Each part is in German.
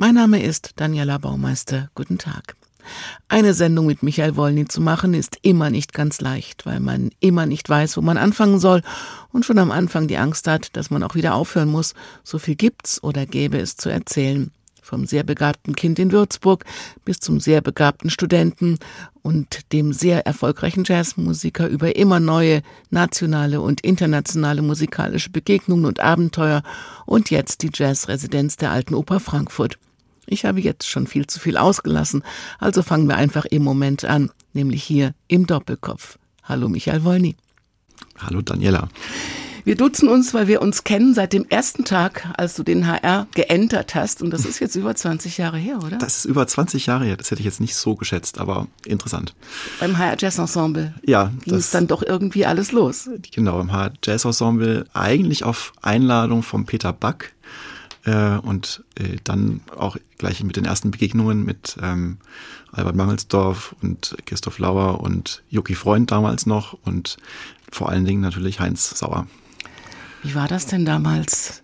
Mein Name ist Daniela Baumeister. Guten Tag. Eine Sendung mit Michael Wolny zu machen ist immer nicht ganz leicht, weil man immer nicht weiß, wo man anfangen soll und schon am Anfang die Angst hat, dass man auch wieder aufhören muss. So viel gibt's oder gäbe es zu erzählen vom sehr begabten Kind in Würzburg bis zum sehr begabten Studenten und dem sehr erfolgreichen Jazzmusiker über immer neue nationale und internationale musikalische Begegnungen und Abenteuer und jetzt die Jazzresidenz der Alten Oper Frankfurt. Ich habe jetzt schon viel zu viel ausgelassen, also fangen wir einfach im Moment an, nämlich hier im Doppelkopf. Hallo Michael Wolny. Hallo Daniela. Wir duzen uns, weil wir uns kennen seit dem ersten Tag, als du den HR geentert hast. Und das ist jetzt über 20 Jahre her, oder? Das ist über 20 Jahre her. Das hätte ich jetzt nicht so geschätzt, aber interessant. Beim HR Jazz Ensemble. Ja. Ging es dann doch irgendwie alles los. Genau, beim HR Jazz Ensemble eigentlich auf Einladung von Peter Back. Äh, und äh, dann auch gleich mit den ersten Begegnungen mit ähm, Albert Mangelsdorf und Christoph Lauer und Joki Freund damals noch und vor allen Dingen natürlich Heinz Sauer. Wie war das denn damals?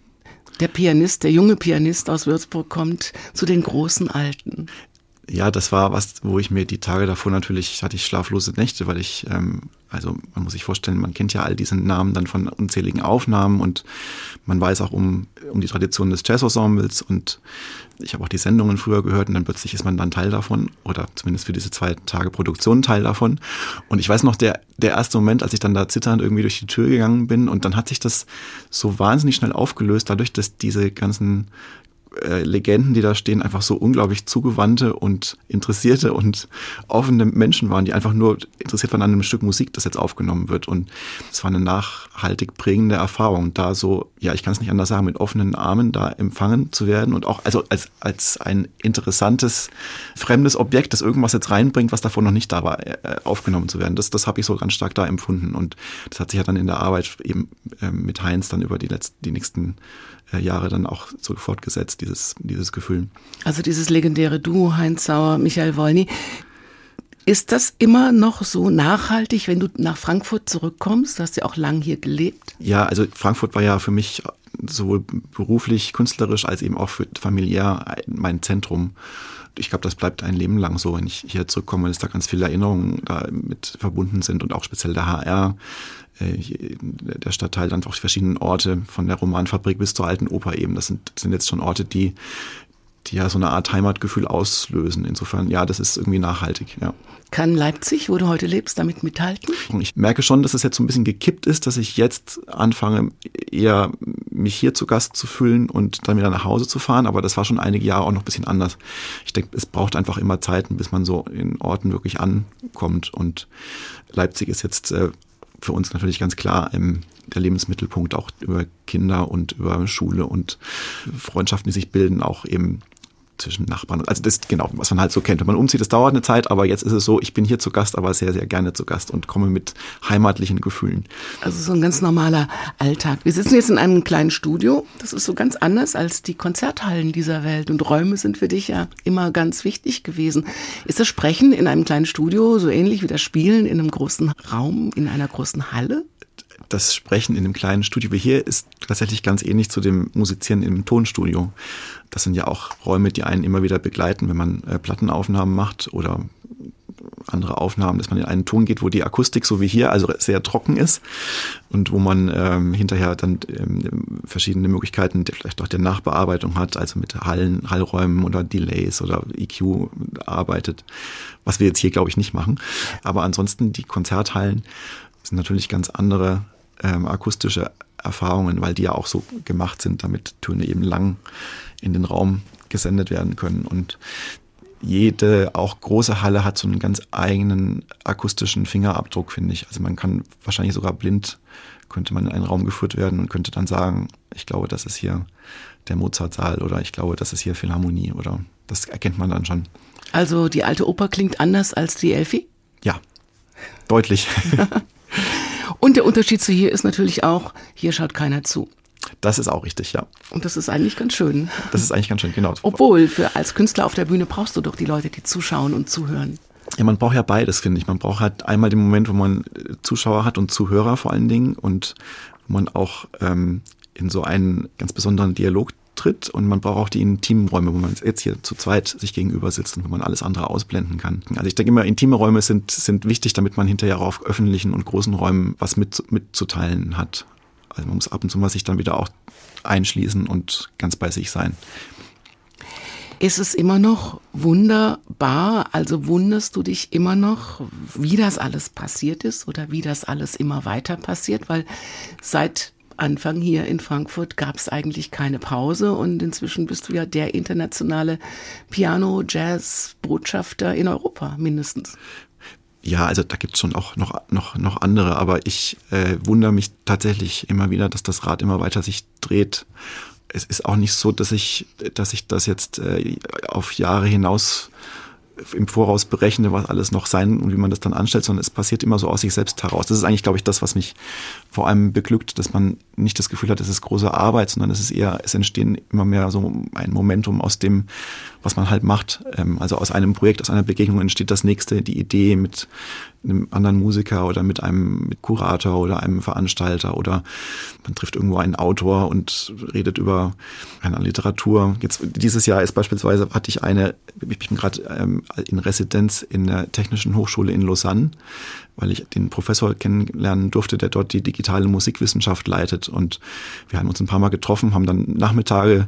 Der Pianist, der junge Pianist aus Würzburg kommt zu den großen Alten. Ja, das war was, wo ich mir die Tage davor natürlich hatte ich schlaflose Nächte, weil ich ähm, also man muss sich vorstellen, man kennt ja all diese Namen dann von unzähligen Aufnahmen und man weiß auch um, um die Tradition des Jazz-Ensembles und ich habe auch die Sendungen früher gehört und dann plötzlich ist man dann Teil davon oder zumindest für diese zwei Tage Produktion Teil davon. Und ich weiß noch, der, der erste Moment, als ich dann da zitternd irgendwie durch die Tür gegangen bin und dann hat sich das so wahnsinnig schnell aufgelöst, dadurch, dass diese ganzen äh, Legenden, die da stehen, einfach so unglaublich zugewandte und interessierte und offene Menschen waren, die einfach nur interessiert waren an einem Stück Musik, das jetzt aufgenommen wird. Und es war eine nachhaltig prägende Erfahrung, da so, ja, ich kann es nicht anders sagen, mit offenen Armen da empfangen zu werden und auch also als, als ein interessantes, fremdes Objekt, das irgendwas jetzt reinbringt, was davor noch nicht da war, äh, aufgenommen zu werden. Das, das habe ich so ganz stark da empfunden. Und das hat sich ja dann in der Arbeit eben äh, mit Heinz dann über die letzten, die nächsten Jahre dann auch so fortgesetzt, dieses, dieses Gefühl. Also dieses legendäre Duo Heinz Sauer, Michael Wolny. Ist das immer noch so nachhaltig, wenn du nach Frankfurt zurückkommst? Du hast ja auch lang hier gelebt. Ja, also Frankfurt war ja für mich sowohl beruflich, künstlerisch als eben auch für familiär mein Zentrum. Ich glaube, das bleibt ein Leben lang so, wenn ich hier zurückkomme, dass da ganz viele Erinnerungen da mit verbunden sind und auch speziell der HR der Stadtteil dann auch die verschiedenen Orte, von der Romanfabrik bis zur alten Oper eben. Das sind, sind jetzt schon Orte, die, die ja so eine Art Heimatgefühl auslösen. Insofern, ja, das ist irgendwie nachhaltig, ja. Kann Leipzig, wo du heute lebst, damit mithalten? Ich merke schon, dass es jetzt so ein bisschen gekippt ist, dass ich jetzt anfange, eher mich hier zu Gast zu fühlen und dann wieder nach Hause zu fahren. Aber das war schon einige Jahre auch noch ein bisschen anders. Ich denke, es braucht einfach immer Zeit, bis man so in Orten wirklich ankommt. Und Leipzig ist jetzt äh, für uns natürlich ganz klar ähm, der Lebensmittelpunkt auch über Kinder und über Schule und Freundschaften, die sich bilden, auch eben zwischen Nachbarn. Also das genau, was man halt so kennt. Wenn man umzieht, das dauert eine Zeit, aber jetzt ist es so, ich bin hier zu Gast, aber sehr, sehr gerne zu Gast und komme mit heimatlichen Gefühlen. Also so ein ganz normaler Alltag. Wir sitzen jetzt in einem kleinen Studio. Das ist so ganz anders als die Konzerthallen dieser Welt. Und Räume sind für dich ja immer ganz wichtig gewesen. Ist das Sprechen in einem kleinen Studio so ähnlich wie das Spielen in einem großen Raum, in einer großen Halle? Das Sprechen in einem kleinen Studio wie hier ist tatsächlich ganz ähnlich zu dem Musizieren im Tonstudio. Das sind ja auch Räume, die einen immer wieder begleiten, wenn man äh, Plattenaufnahmen macht oder andere Aufnahmen, dass man in einen Ton geht, wo die Akustik so wie hier also sehr trocken ist und wo man ähm, hinterher dann ähm, verschiedene Möglichkeiten vielleicht auch der Nachbearbeitung hat, also mit Hallen, Hallräumen oder Delays oder EQ arbeitet, was wir jetzt hier glaube ich nicht machen. Aber ansonsten die Konzerthallen sind natürlich ganz andere ähm, akustische Erfahrungen, weil die ja auch so gemacht sind, damit Töne eben lang in den Raum gesendet werden können. Und jede, auch große Halle hat so einen ganz eigenen akustischen Fingerabdruck, finde ich. Also man kann wahrscheinlich sogar blind, könnte man in einen Raum geführt werden und könnte dann sagen, ich glaube, das ist hier der Mozartsaal oder ich glaube, das ist hier Philharmonie oder das erkennt man dann schon. Also die alte Oper klingt anders als die Elfi? Ja, deutlich. Und der Unterschied zu hier ist natürlich auch, hier schaut keiner zu. Das ist auch richtig, ja. Und das ist eigentlich ganz schön. Das ist eigentlich ganz schön, genau. Obwohl, für als Künstler auf der Bühne brauchst du doch die Leute, die zuschauen und zuhören. Ja, man braucht ja beides, finde ich. Man braucht halt einmal den Moment, wo man äh, Zuschauer hat und Zuhörer vor allen Dingen und wo man auch ähm, in so einen ganz besonderen Dialog tritt und man braucht auch die intimen Räume, wo man jetzt hier zu zweit sich gegenüber sitzt und wo man alles andere ausblenden kann. Also ich denke immer, intime Räume sind, sind wichtig, damit man hinterher auch auf öffentlichen und großen Räumen was mit, mitzuteilen hat. Also man muss ab und zu mal sich dann wieder auch einschließen und ganz bei sich sein. Ist es immer noch wunderbar? Also wunderst du dich immer noch, wie das alles passiert ist oder wie das alles immer weiter passiert? Weil seit Anfang hier in Frankfurt gab es eigentlich keine Pause und inzwischen bist du ja der internationale Piano-Jazz-Botschafter in Europa mindestens. Ja, also da gibt es schon auch noch, noch, noch andere, aber ich äh, wundere mich tatsächlich immer wieder, dass das Rad immer weiter sich dreht. Es ist auch nicht so, dass ich, dass ich das jetzt äh, auf Jahre hinaus im Voraus berechne, was alles noch sein und wie man das dann anstellt, sondern es passiert immer so aus sich selbst heraus. Das ist eigentlich, glaube ich, das, was mich vor allem beglückt, dass man nicht das Gefühl hat, es ist große Arbeit, sondern es ist eher, es entstehen immer mehr so ein Momentum aus dem, was man halt macht. Ähm, also aus einem Projekt, aus einer Begegnung entsteht das nächste, die Idee mit einem anderen Musiker oder mit einem Kurator oder einem Veranstalter oder man trifft irgendwo einen Autor und redet über eine Literatur. Jetzt dieses Jahr ist beispielsweise hatte ich eine, ich bin gerade ähm, in Residenz in der Technischen Hochschule in Lausanne, weil ich den Professor kennenlernen durfte, der dort die digitale Musikwissenschaft leitet und wir haben uns ein paar Mal getroffen, haben dann Nachmittage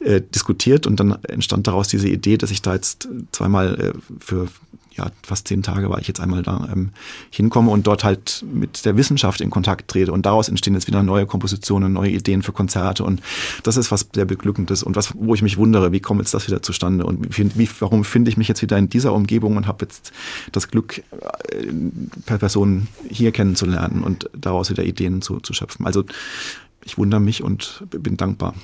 äh, diskutiert und dann entstand daraus diese Idee, dass ich da jetzt zweimal äh, für ja, fast zehn Tage war ich jetzt einmal da ähm, hinkomme und dort halt mit der Wissenschaft in Kontakt trete. Und daraus entstehen jetzt wieder neue Kompositionen, neue Ideen für Konzerte. Und das ist was sehr Beglückendes und was, wo ich mich wundere, wie kommt jetzt das wieder zustande und wie, wie, warum finde ich mich jetzt wieder in dieser Umgebung und habe jetzt das Glück, äh, per Person hier kennenzulernen und daraus wieder Ideen zu, zu schöpfen. Also ich wundere mich und bin dankbar.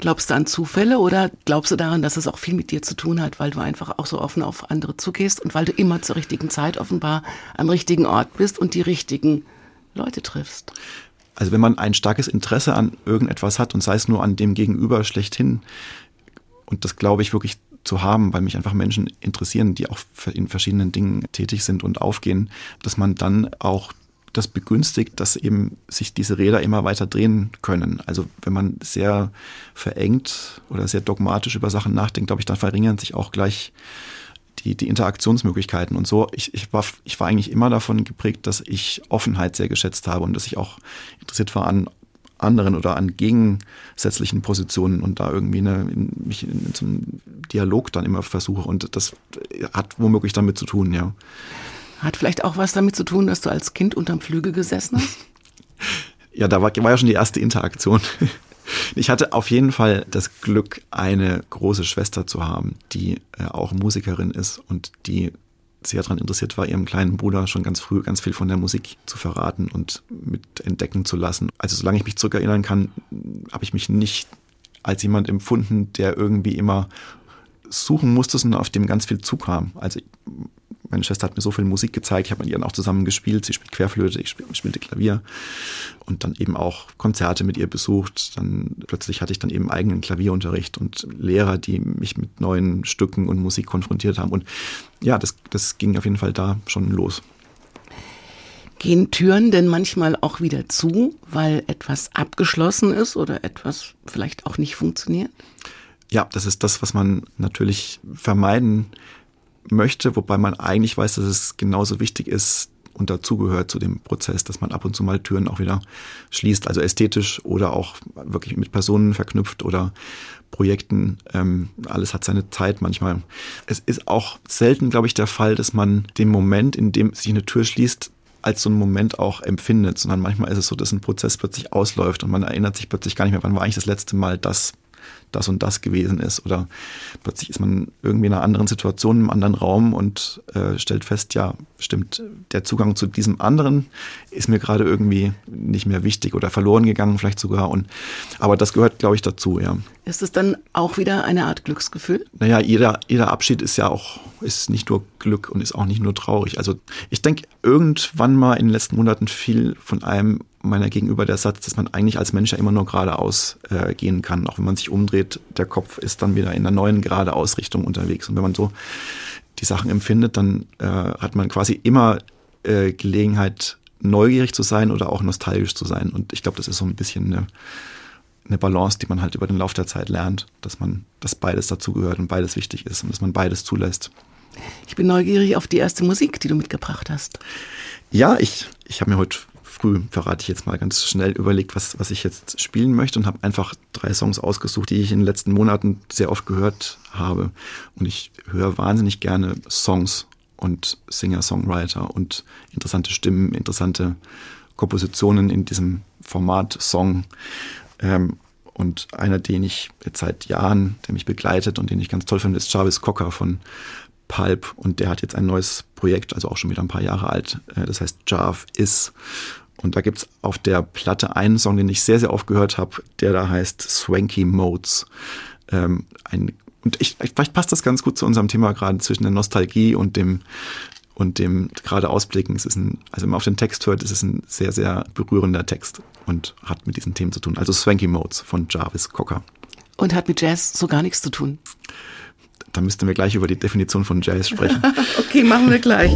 Glaubst du an Zufälle oder glaubst du daran, dass es auch viel mit dir zu tun hat, weil du einfach auch so offen auf andere zugehst und weil du immer zur richtigen Zeit offenbar am richtigen Ort bist und die richtigen Leute triffst? Also wenn man ein starkes Interesse an irgendetwas hat und sei es nur an dem Gegenüber schlechthin, und das glaube ich wirklich zu haben, weil mich einfach Menschen interessieren, die auch in verschiedenen Dingen tätig sind und aufgehen, dass man dann auch das begünstigt, dass eben sich diese Räder immer weiter drehen können. Also wenn man sehr verengt oder sehr dogmatisch über Sachen nachdenkt, glaube ich, dann verringern sich auch gleich die, die Interaktionsmöglichkeiten und so. Ich, ich, war, ich war eigentlich immer davon geprägt, dass ich Offenheit sehr geschätzt habe und dass ich auch interessiert war an anderen oder an gegensätzlichen Positionen und da irgendwie eine, in, mich in, in so Dialog dann immer versuche. Und das hat womöglich damit zu tun, ja. Hat vielleicht auch was damit zu tun, dass du als Kind unterm Flügel gesessen hast? ja, da war, war ja schon die erste Interaktion. Ich hatte auf jeden Fall das Glück, eine große Schwester zu haben, die äh, auch Musikerin ist und die sehr daran interessiert war, ihrem kleinen Bruder schon ganz früh ganz viel von der Musik zu verraten und mit entdecken zu lassen. Also solange ich mich zurückerinnern kann, habe ich mich nicht als jemand empfunden, der irgendwie immer suchen musste, sondern auf dem ganz viel zukam. Also meine Schwester hat mir so viel Musik gezeigt, ich habe mit ihr auch zusammen gespielt. Sie spielt Querflöte, ich spielte Klavier und dann eben auch Konzerte mit ihr besucht. Dann plötzlich hatte ich dann eben eigenen Klavierunterricht und Lehrer, die mich mit neuen Stücken und Musik konfrontiert haben. Und ja, das, das ging auf jeden Fall da schon los. Gehen Türen denn manchmal auch wieder zu, weil etwas abgeschlossen ist oder etwas vielleicht auch nicht funktioniert? Ja, das ist das, was man natürlich vermeiden möchte, wobei man eigentlich weiß, dass es genauso wichtig ist und dazugehört zu dem Prozess, dass man ab und zu mal Türen auch wieder schließt, also ästhetisch oder auch wirklich mit Personen verknüpft oder Projekten. Ähm, alles hat seine Zeit manchmal. Es ist auch selten, glaube ich, der Fall, dass man den Moment, in dem sich eine Tür schließt, als so einen Moment auch empfindet, sondern manchmal ist es so, dass ein Prozess plötzlich ausläuft und man erinnert sich plötzlich gar nicht mehr, wann war eigentlich das letzte Mal das das und das gewesen ist. Oder plötzlich ist man irgendwie in einer anderen Situation, im anderen Raum und äh, stellt fest, ja, stimmt, der Zugang zu diesem anderen ist mir gerade irgendwie nicht mehr wichtig oder verloren gegangen vielleicht sogar. Und, aber das gehört, glaube ich, dazu, ja. Ist es dann auch wieder eine Art Glücksgefühl? Naja, jeder, jeder Abschied ist ja auch, ist nicht nur Glück und ist auch nicht nur traurig. Also ich denke, irgendwann mal in den letzten Monaten viel von einem meiner Gegenüber der Satz, dass man eigentlich als Mensch ja immer nur geradeaus äh, gehen kann. Auch wenn man sich umdreht, der Kopf ist dann wieder in einer neuen geradeausrichtung unterwegs. Und wenn man so die Sachen empfindet, dann äh, hat man quasi immer äh, Gelegenheit, neugierig zu sein oder auch nostalgisch zu sein. Und ich glaube, das ist so ein bisschen eine, eine Balance, die man halt über den Lauf der Zeit lernt, dass man, dass beides dazugehört und beides wichtig ist und dass man beides zulässt. Ich bin neugierig auf die erste Musik, die du mitgebracht hast. Ja, ich, ich habe mir heute früh, verrate ich jetzt mal ganz schnell, überlegt, was, was ich jetzt spielen möchte und habe einfach drei Songs ausgesucht, die ich in den letzten Monaten sehr oft gehört habe. Und ich höre wahnsinnig gerne Songs und Singer-Songwriter und interessante Stimmen, interessante Kompositionen in diesem Format Song. Ähm, und einer, den ich jetzt seit Jahren, der mich begleitet und den ich ganz toll finde, ist Jarvis Cocker von Pulp. Und der hat jetzt ein neues Projekt, also auch schon wieder ein paar Jahre alt. Äh, das heißt Jarv Is. Und da gibt's auf der Platte einen Song, den ich sehr, sehr oft gehört habe, der da heißt Swanky Modes. Ähm, ein, und ich, vielleicht passt das ganz gut zu unserem Thema gerade zwischen der Nostalgie und dem und dem gerade Ausblicken. Es ist ein, also wenn man auf den Text hört, ist es ein sehr, sehr berührender Text und hat mit diesen Themen zu tun. Also Swanky Modes von Jarvis Cocker. Und hat mit Jazz so gar nichts zu tun. Da müssten wir gleich über die Definition von Jazz sprechen. okay, machen wir gleich.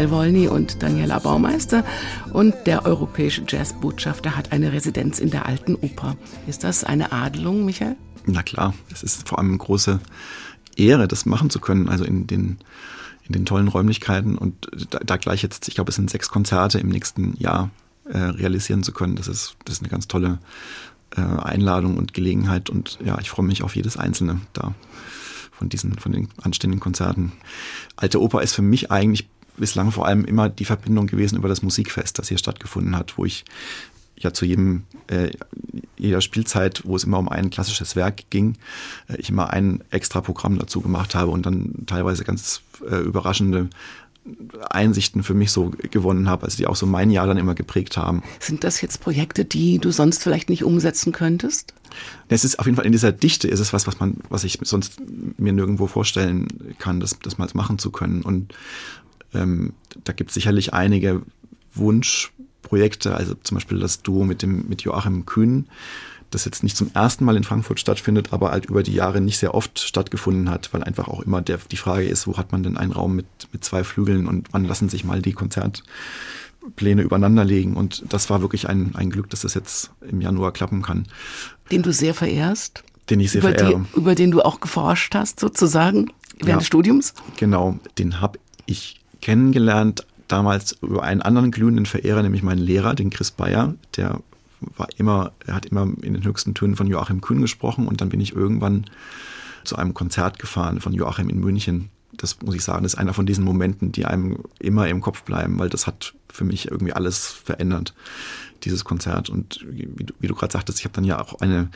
Michael Wolny und Daniela Baumeister. Und der europäische Jazzbotschafter hat eine Residenz in der Alten Oper. Ist das eine Adelung, Michael? Na klar, es ist vor allem eine große Ehre, das machen zu können. Also in den, in den tollen Räumlichkeiten und da, da gleich jetzt, ich glaube, es sind sechs Konzerte im nächsten Jahr äh, realisieren zu können. Das ist, das ist eine ganz tolle äh, Einladung und Gelegenheit und ja, ich freue mich auf jedes einzelne da von diesen, von den anstehenden Konzerten. Alte Oper ist für mich eigentlich bislang vor allem immer die Verbindung gewesen über das Musikfest, das hier stattgefunden hat, wo ich ja zu jedem, äh, jeder Spielzeit, wo es immer um ein klassisches Werk ging, äh, ich immer ein extra Programm dazu gemacht habe und dann teilweise ganz äh, überraschende Einsichten für mich so gewonnen habe, also die auch so mein Jahr dann immer geprägt haben. Sind das jetzt Projekte, die du sonst vielleicht nicht umsetzen könntest? Es ist auf jeden Fall in dieser Dichte ist es was, was man, was ich sonst mir nirgendwo vorstellen kann, das, das mal machen zu können. Und ähm, da gibt es sicherlich einige Wunschprojekte, also zum Beispiel das Duo mit dem mit Joachim Kühn, das jetzt nicht zum ersten Mal in Frankfurt stattfindet, aber halt über die Jahre nicht sehr oft stattgefunden hat, weil einfach auch immer der, die Frage ist, wo hat man denn einen Raum mit, mit zwei Flügeln und wann lassen sich mal die Konzertpläne übereinander legen. Und das war wirklich ein, ein Glück, dass das jetzt im Januar klappen kann. Den du sehr verehrst? Den ich sehr über verehre. Die, über den du auch geforscht hast, sozusagen, während ja, des Studiums? Genau, den habe ich kennengelernt damals über einen anderen glühenden Verehrer, nämlich meinen Lehrer, den Chris Bayer, der war immer, er hat immer in den höchsten Tönen von Joachim Kühn gesprochen und dann bin ich irgendwann zu einem Konzert gefahren von Joachim in München. Das muss ich sagen, das ist einer von diesen Momenten, die einem immer im Kopf bleiben, weil das hat für mich irgendwie alles verändert, dieses Konzert. Und wie du, wie du gerade sagtest, ich habe dann ja auch eine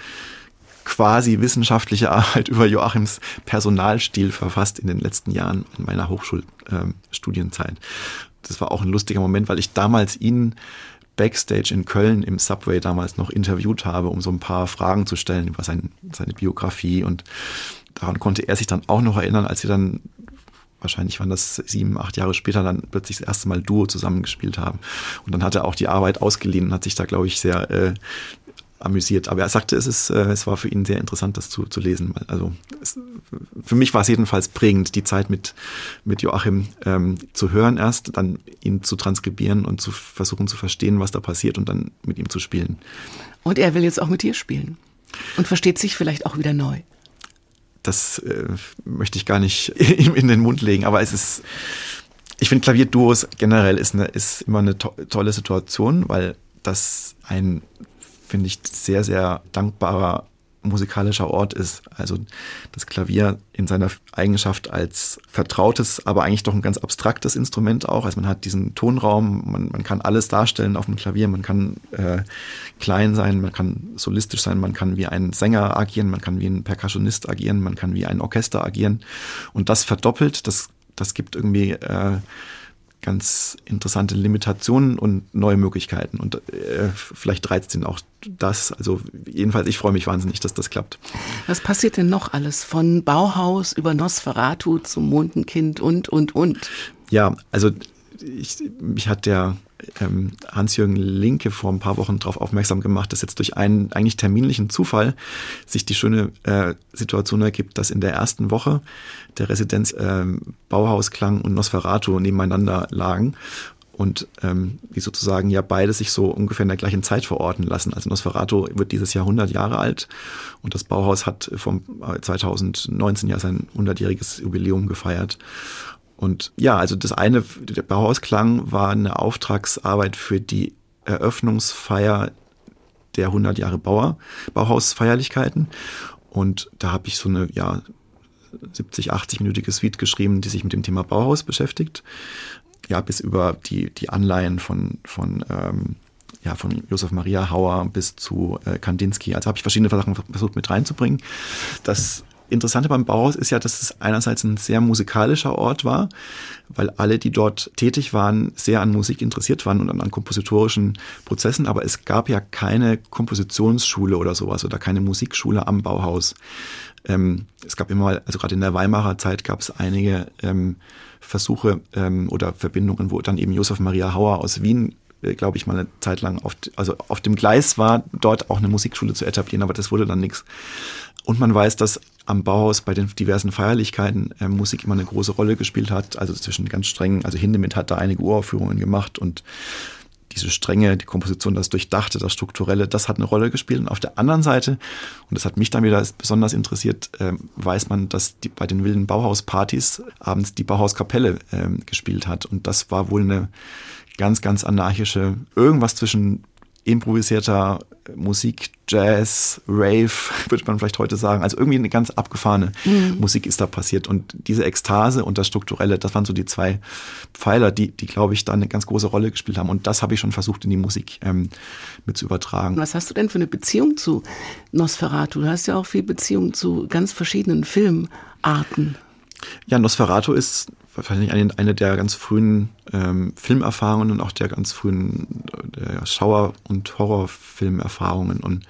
quasi wissenschaftliche Arbeit über Joachims Personalstil verfasst in den letzten Jahren in meiner Hochschulstudienzeit. Das war auch ein lustiger Moment, weil ich damals ihn Backstage in Köln im Subway damals noch interviewt habe, um so ein paar Fragen zu stellen über sein, seine Biografie. Und daran konnte er sich dann auch noch erinnern, als wir dann, wahrscheinlich waren das sieben, acht Jahre später, dann plötzlich das erste Mal Duo zusammengespielt haben. Und dann hat er auch die Arbeit ausgeliehen und hat sich da, glaube ich, sehr äh, amüsiert. Aber er sagte, es, ist, äh, es war für ihn sehr interessant, das zu, zu lesen. Also es, für mich war es jedenfalls prägend, die Zeit mit, mit Joachim ähm, zu hören erst, dann ihn zu transkribieren und zu versuchen zu verstehen, was da passiert und dann mit ihm zu spielen. Und er will jetzt auch mit dir spielen und versteht sich vielleicht auch wieder neu. Das äh, möchte ich gar nicht ihm in den Mund legen, aber es ist, ich finde Klavierduos generell ist, eine, ist immer eine to tolle Situation, weil das ein finde ich, sehr, sehr dankbarer musikalischer Ort ist. Also das Klavier in seiner Eigenschaft als vertrautes, aber eigentlich doch ein ganz abstraktes Instrument auch. Also man hat diesen Tonraum, man, man kann alles darstellen auf dem Klavier, man kann äh, klein sein, man kann solistisch sein, man kann wie ein Sänger agieren, man kann wie ein Percussionist agieren, man kann wie ein Orchester agieren. Und das verdoppelt, das, das gibt irgendwie äh, ganz interessante Limitationen und neue Möglichkeiten. Und äh, vielleicht reizt ihn auch das. Also jedenfalls, ich freue mich wahnsinnig, dass das klappt. Was passiert denn noch alles? Von Bauhaus über Nosferatu zum Mondenkind und, und, und. Ja, also ich, mich hat der ähm, Hans-Jürgen Linke vor ein paar Wochen darauf aufmerksam gemacht, dass jetzt durch einen eigentlich terminlichen Zufall sich die schöne äh, Situation ergibt, dass in der ersten Woche der Residenz äh, Bauhausklang und Nosferatu nebeneinander lagen und ähm, die sozusagen ja beide sich so ungefähr in der gleichen Zeit verorten lassen. Also Nosferatu wird dieses Jahr 100 Jahre alt und das Bauhaus hat vom 2019 ja sein 100-jähriges Jubiläum gefeiert. Und ja, also das eine, der Bauhausklang war eine Auftragsarbeit für die Eröffnungsfeier der 100 Jahre Bauer, Bauhausfeierlichkeiten. Und da habe ich so eine, ja, 70, 80-minütige Suite geschrieben, die sich mit dem Thema Bauhaus beschäftigt. Ja, bis über die, die Anleihen von, von, ähm, ja, von Josef Maria Hauer bis zu äh, Kandinsky. Also habe ich verschiedene Sachen versucht mit reinzubringen. Das Interessante beim Bauhaus ist ja, dass es einerseits ein sehr musikalischer Ort war, weil alle, die dort tätig waren, sehr an Musik interessiert waren und an, an kompositorischen Prozessen, aber es gab ja keine Kompositionsschule oder sowas oder keine Musikschule am Bauhaus. Ähm, es gab immer, also gerade in der Weimarer Zeit gab es einige ähm, Versuche ähm, oder Verbindungen, wo dann eben Josef Maria Hauer aus Wien äh, glaube ich, mal eine Zeit lang auf, also auf dem Gleis war, dort auch eine Musikschule zu etablieren, aber das wurde dann nichts. Und man weiß, dass am Bauhaus bei den diversen Feierlichkeiten äh, Musik immer eine große Rolle gespielt hat. Also zwischen ganz strengen, also Hindemith hat da einige Uraufführungen gemacht und diese Strenge, die Komposition, das Durchdachte, das Strukturelle, das hat eine Rolle gespielt. Und auf der anderen Seite, und das hat mich dann wieder besonders interessiert, äh, weiß man, dass die, bei den wilden Bauhauspartys abends die Bauhauskapelle äh, gespielt hat. Und das war wohl eine ganz, ganz anarchische, irgendwas zwischen improvisierter Musik, Jazz, Rave, würde man vielleicht heute sagen. Also irgendwie eine ganz abgefahrene mhm. Musik ist da passiert. Und diese Ekstase und das Strukturelle, das waren so die zwei Pfeiler, die, die glaube ich, da eine ganz große Rolle gespielt haben. Und das habe ich schon versucht, in die Musik ähm, mit zu übertragen. Was hast du denn für eine Beziehung zu Nosferatu? Du hast ja auch viel Beziehung zu ganz verschiedenen Filmarten. Ja, Nosferatu ist wahrscheinlich eine, eine der ganz frühen ähm, Filmerfahrungen und auch der ganz frühen äh, Schauer- und Horrorfilmerfahrungen. Und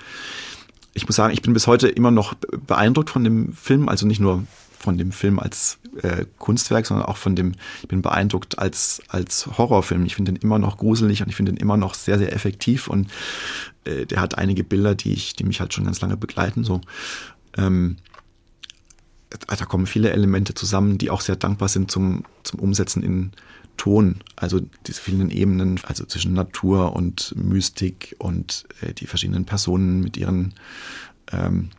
ich muss sagen, ich bin bis heute immer noch beeindruckt von dem Film, also nicht nur von dem Film als äh, Kunstwerk, sondern auch von dem, ich bin beeindruckt als, als Horrorfilm. Ich finde den immer noch gruselig und ich finde den immer noch sehr, sehr effektiv und äh, der hat einige Bilder, die ich, die mich halt schon ganz lange begleiten. So. Ähm, da kommen viele Elemente zusammen, die auch sehr dankbar sind zum, zum Umsetzen in Ton. Also diese vielen Ebenen, also zwischen Natur und Mystik und äh, die verschiedenen Personen mit ihren ähm,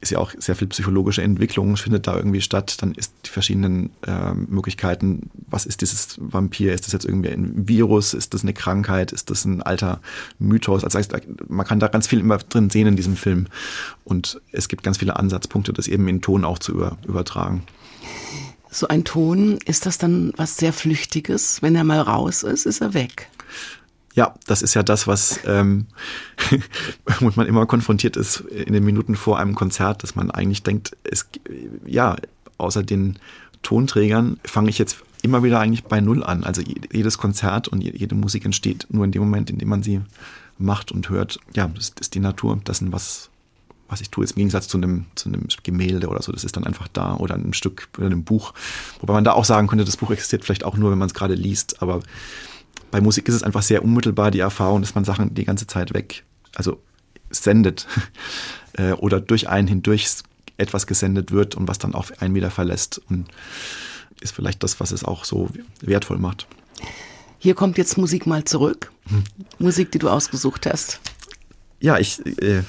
ist ja auch sehr viel psychologische Entwicklung findet da irgendwie statt. Dann ist die verschiedenen äh, Möglichkeiten, was ist dieses Vampir? Ist das jetzt irgendwie ein Virus? Ist das eine Krankheit? Ist das ein alter Mythos? Also man kann da ganz viel immer drin sehen in diesem Film. Und es gibt ganz viele Ansatzpunkte, das eben in Ton auch zu über, übertragen. So ein Ton, ist das dann was sehr Flüchtiges? Wenn er mal raus ist, ist er weg. Ja, das ist ja das, was ähm, womit man immer konfrontiert ist in den Minuten vor einem Konzert, dass man eigentlich denkt, es, ja, außer den Tonträgern fange ich jetzt immer wieder eigentlich bei Null an. Also jedes Konzert und jede Musik entsteht nur in dem Moment, in dem man sie macht und hört. Ja, das ist die Natur, ist was, was ich tue, ist im Gegensatz zu einem, zu einem Gemälde oder so, das ist dann einfach da oder einem Stück oder einem Buch. Wobei man da auch sagen könnte, das Buch existiert vielleicht auch nur, wenn man es gerade liest, aber bei Musik ist es einfach sehr unmittelbar die Erfahrung, dass man Sachen die ganze Zeit weg, also sendet äh, oder durch einen hindurch etwas gesendet wird und was dann auch einen wieder verlässt und ist vielleicht das, was es auch so wertvoll macht. Hier kommt jetzt Musik mal zurück. Hm. Musik, die du ausgesucht hast. Ja, ich äh,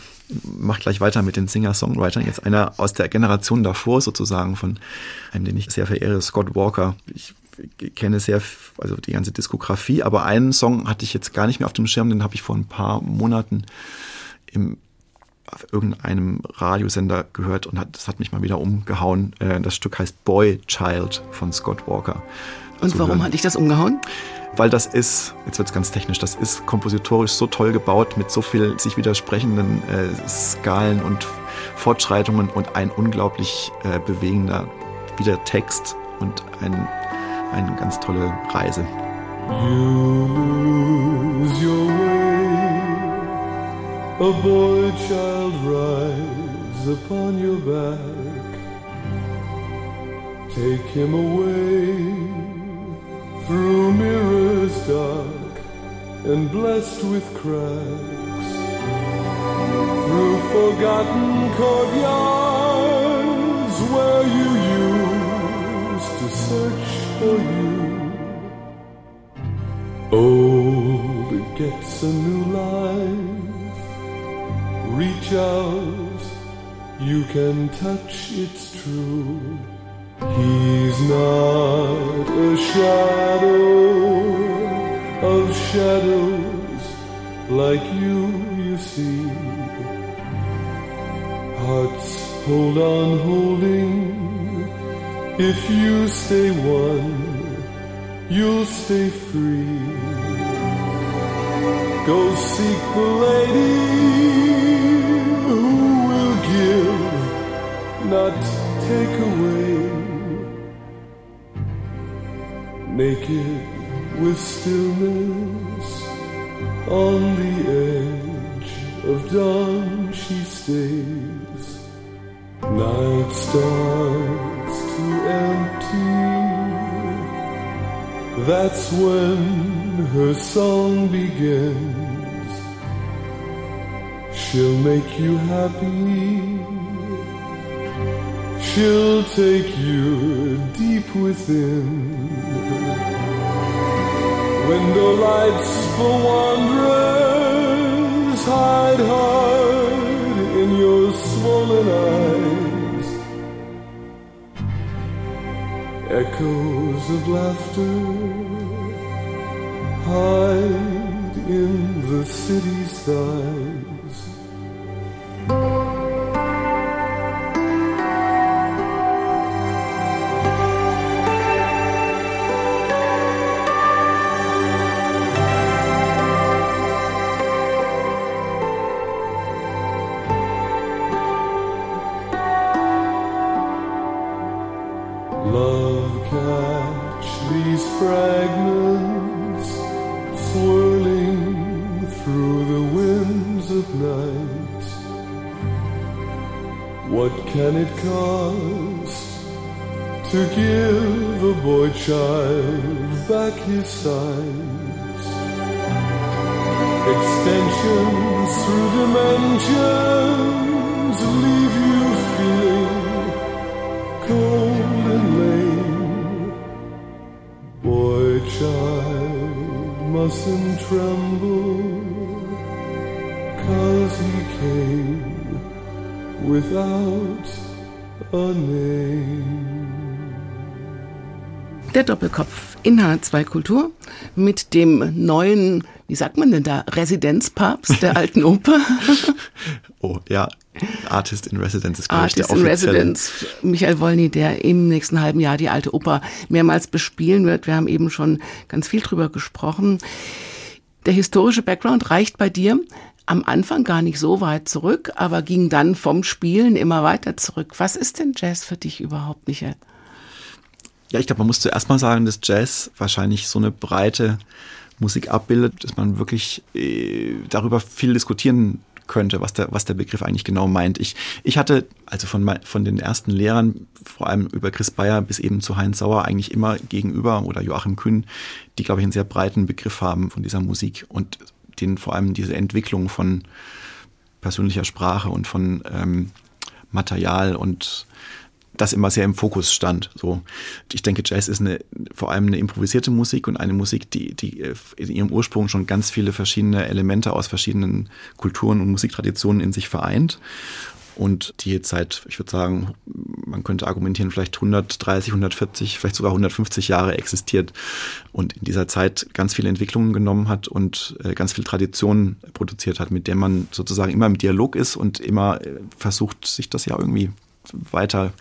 mache gleich weiter mit den Singer-Songwritern. Jetzt einer aus der Generation davor sozusagen von einem, den ich sehr verehre, Scott Walker. Ich kenne sehr, also die ganze Diskografie, aber einen Song hatte ich jetzt gar nicht mehr auf dem Schirm, den habe ich vor ein paar Monaten im, auf irgendeinem Radiosender gehört und hat, das hat mich mal wieder umgehauen. Äh, das Stück heißt Boy Child von Scott Walker. Und warum hören. hat dich das umgehauen? Weil das ist, jetzt wird es ganz technisch, das ist kompositorisch so toll gebaut mit so viel sich widersprechenden äh, Skalen und Fortschreitungen und ein unglaublich äh, bewegender wieder Text und ein eine ganz tolle Reise. Lose your way, a boy child rides upon your back. Take him away through mirrors dark and blessed with cracks, through forgotten courtyards where you used to search for you. Old gets a new life. Reach out, you can touch, it's true. He's not a shadow of shadows like you, you see. Hearts hold on holding if you stay one, you'll stay free. Go seek the lady who will give, not take away. Naked with stillness on the edge of dawn she stays. Night star That's when her song begins. She'll make you happy. She'll take you deep within. Window lights for wanderers hide hard in your swollen eyes. Echoes of laughter hide in the city's skies. Der Doppelkopf in H2 Kultur mit dem neuen, wie sagt man denn da, Residenzpapst der alten Oper. oh ja, Artist in Residence ist Artist der in Residence, Michael Wolny, der im nächsten halben Jahr die alte Oper mehrmals bespielen wird. Wir haben eben schon ganz viel drüber gesprochen. Der historische Background reicht bei dir am Anfang gar nicht so weit zurück, aber ging dann vom Spielen immer weiter zurück. Was ist denn Jazz für dich überhaupt, Michael? Ja, ich glaube, man muss zuerst mal sagen, dass Jazz wahrscheinlich so eine breite Musik abbildet, dass man wirklich äh, darüber viel diskutieren könnte, was der, was der Begriff eigentlich genau meint. Ich, ich hatte also von, von den ersten Lehrern, vor allem über Chris Bayer bis eben zu Heinz Sauer, eigentlich immer gegenüber oder Joachim Kühn, die, glaube ich, einen sehr breiten Begriff haben von dieser Musik und den vor allem diese Entwicklung von persönlicher Sprache und von ähm, Material und das immer sehr im Fokus stand. So, ich denke, Jazz ist eine, vor allem eine improvisierte Musik und eine Musik, die, die in ihrem Ursprung schon ganz viele verschiedene Elemente aus verschiedenen Kulturen und Musiktraditionen in sich vereint und die jetzt seit, ich würde sagen, man könnte argumentieren, vielleicht 130, 140, vielleicht sogar 150 Jahre existiert und in dieser Zeit ganz viele Entwicklungen genommen hat und äh, ganz viel Traditionen produziert hat, mit der man sozusagen immer im Dialog ist und immer äh, versucht, sich das ja irgendwie weiter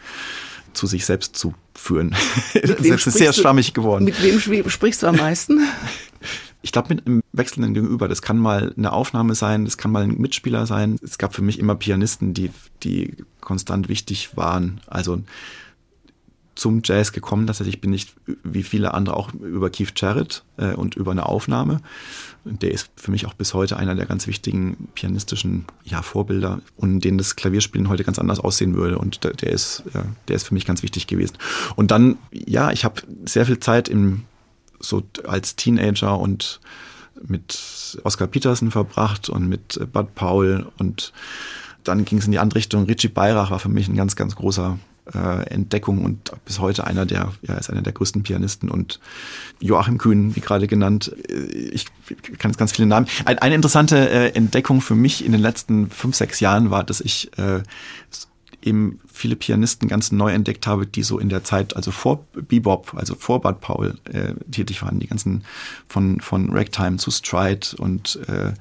zu sich selbst zu führen. Das ist sehr schwammig geworden. Mit wem sprichst du am meisten? Ich glaube, mit einem wechselnden Gegenüber. Das kann mal eine Aufnahme sein, das kann mal ein Mitspieler sein. Es gab für mich immer Pianisten, die, die konstant wichtig waren. Also zum Jazz gekommen. Tatsächlich bin ich wie viele andere auch über Keith Jarrett äh, und über eine Aufnahme. Der ist für mich auch bis heute einer der ganz wichtigen pianistischen ja, Vorbilder und denen das Klavierspielen heute ganz anders aussehen würde. Und der, der ist, ja, der ist für mich ganz wichtig gewesen. Und dann, ja, ich habe sehr viel Zeit im, so als Teenager und mit Oscar Peterson verbracht und mit Bud Powell und dann ging es in die andere Richtung. Richie Beirach war für mich ein ganz, ganz großer äh, Entdeckung und bis heute einer der, ja, ist einer der größten Pianisten und Joachim Kühn, wie gerade genannt. Äh, ich kann jetzt ganz viele Namen. Ein, eine interessante äh, Entdeckung für mich in den letzten fünf, sechs Jahren war, dass ich äh, eben viele Pianisten ganz neu entdeckt habe, die so in der Zeit, also vor Bebop, also vor Bud Paul äh, tätig waren, die ganzen von, von Ragtime zu Stride und äh,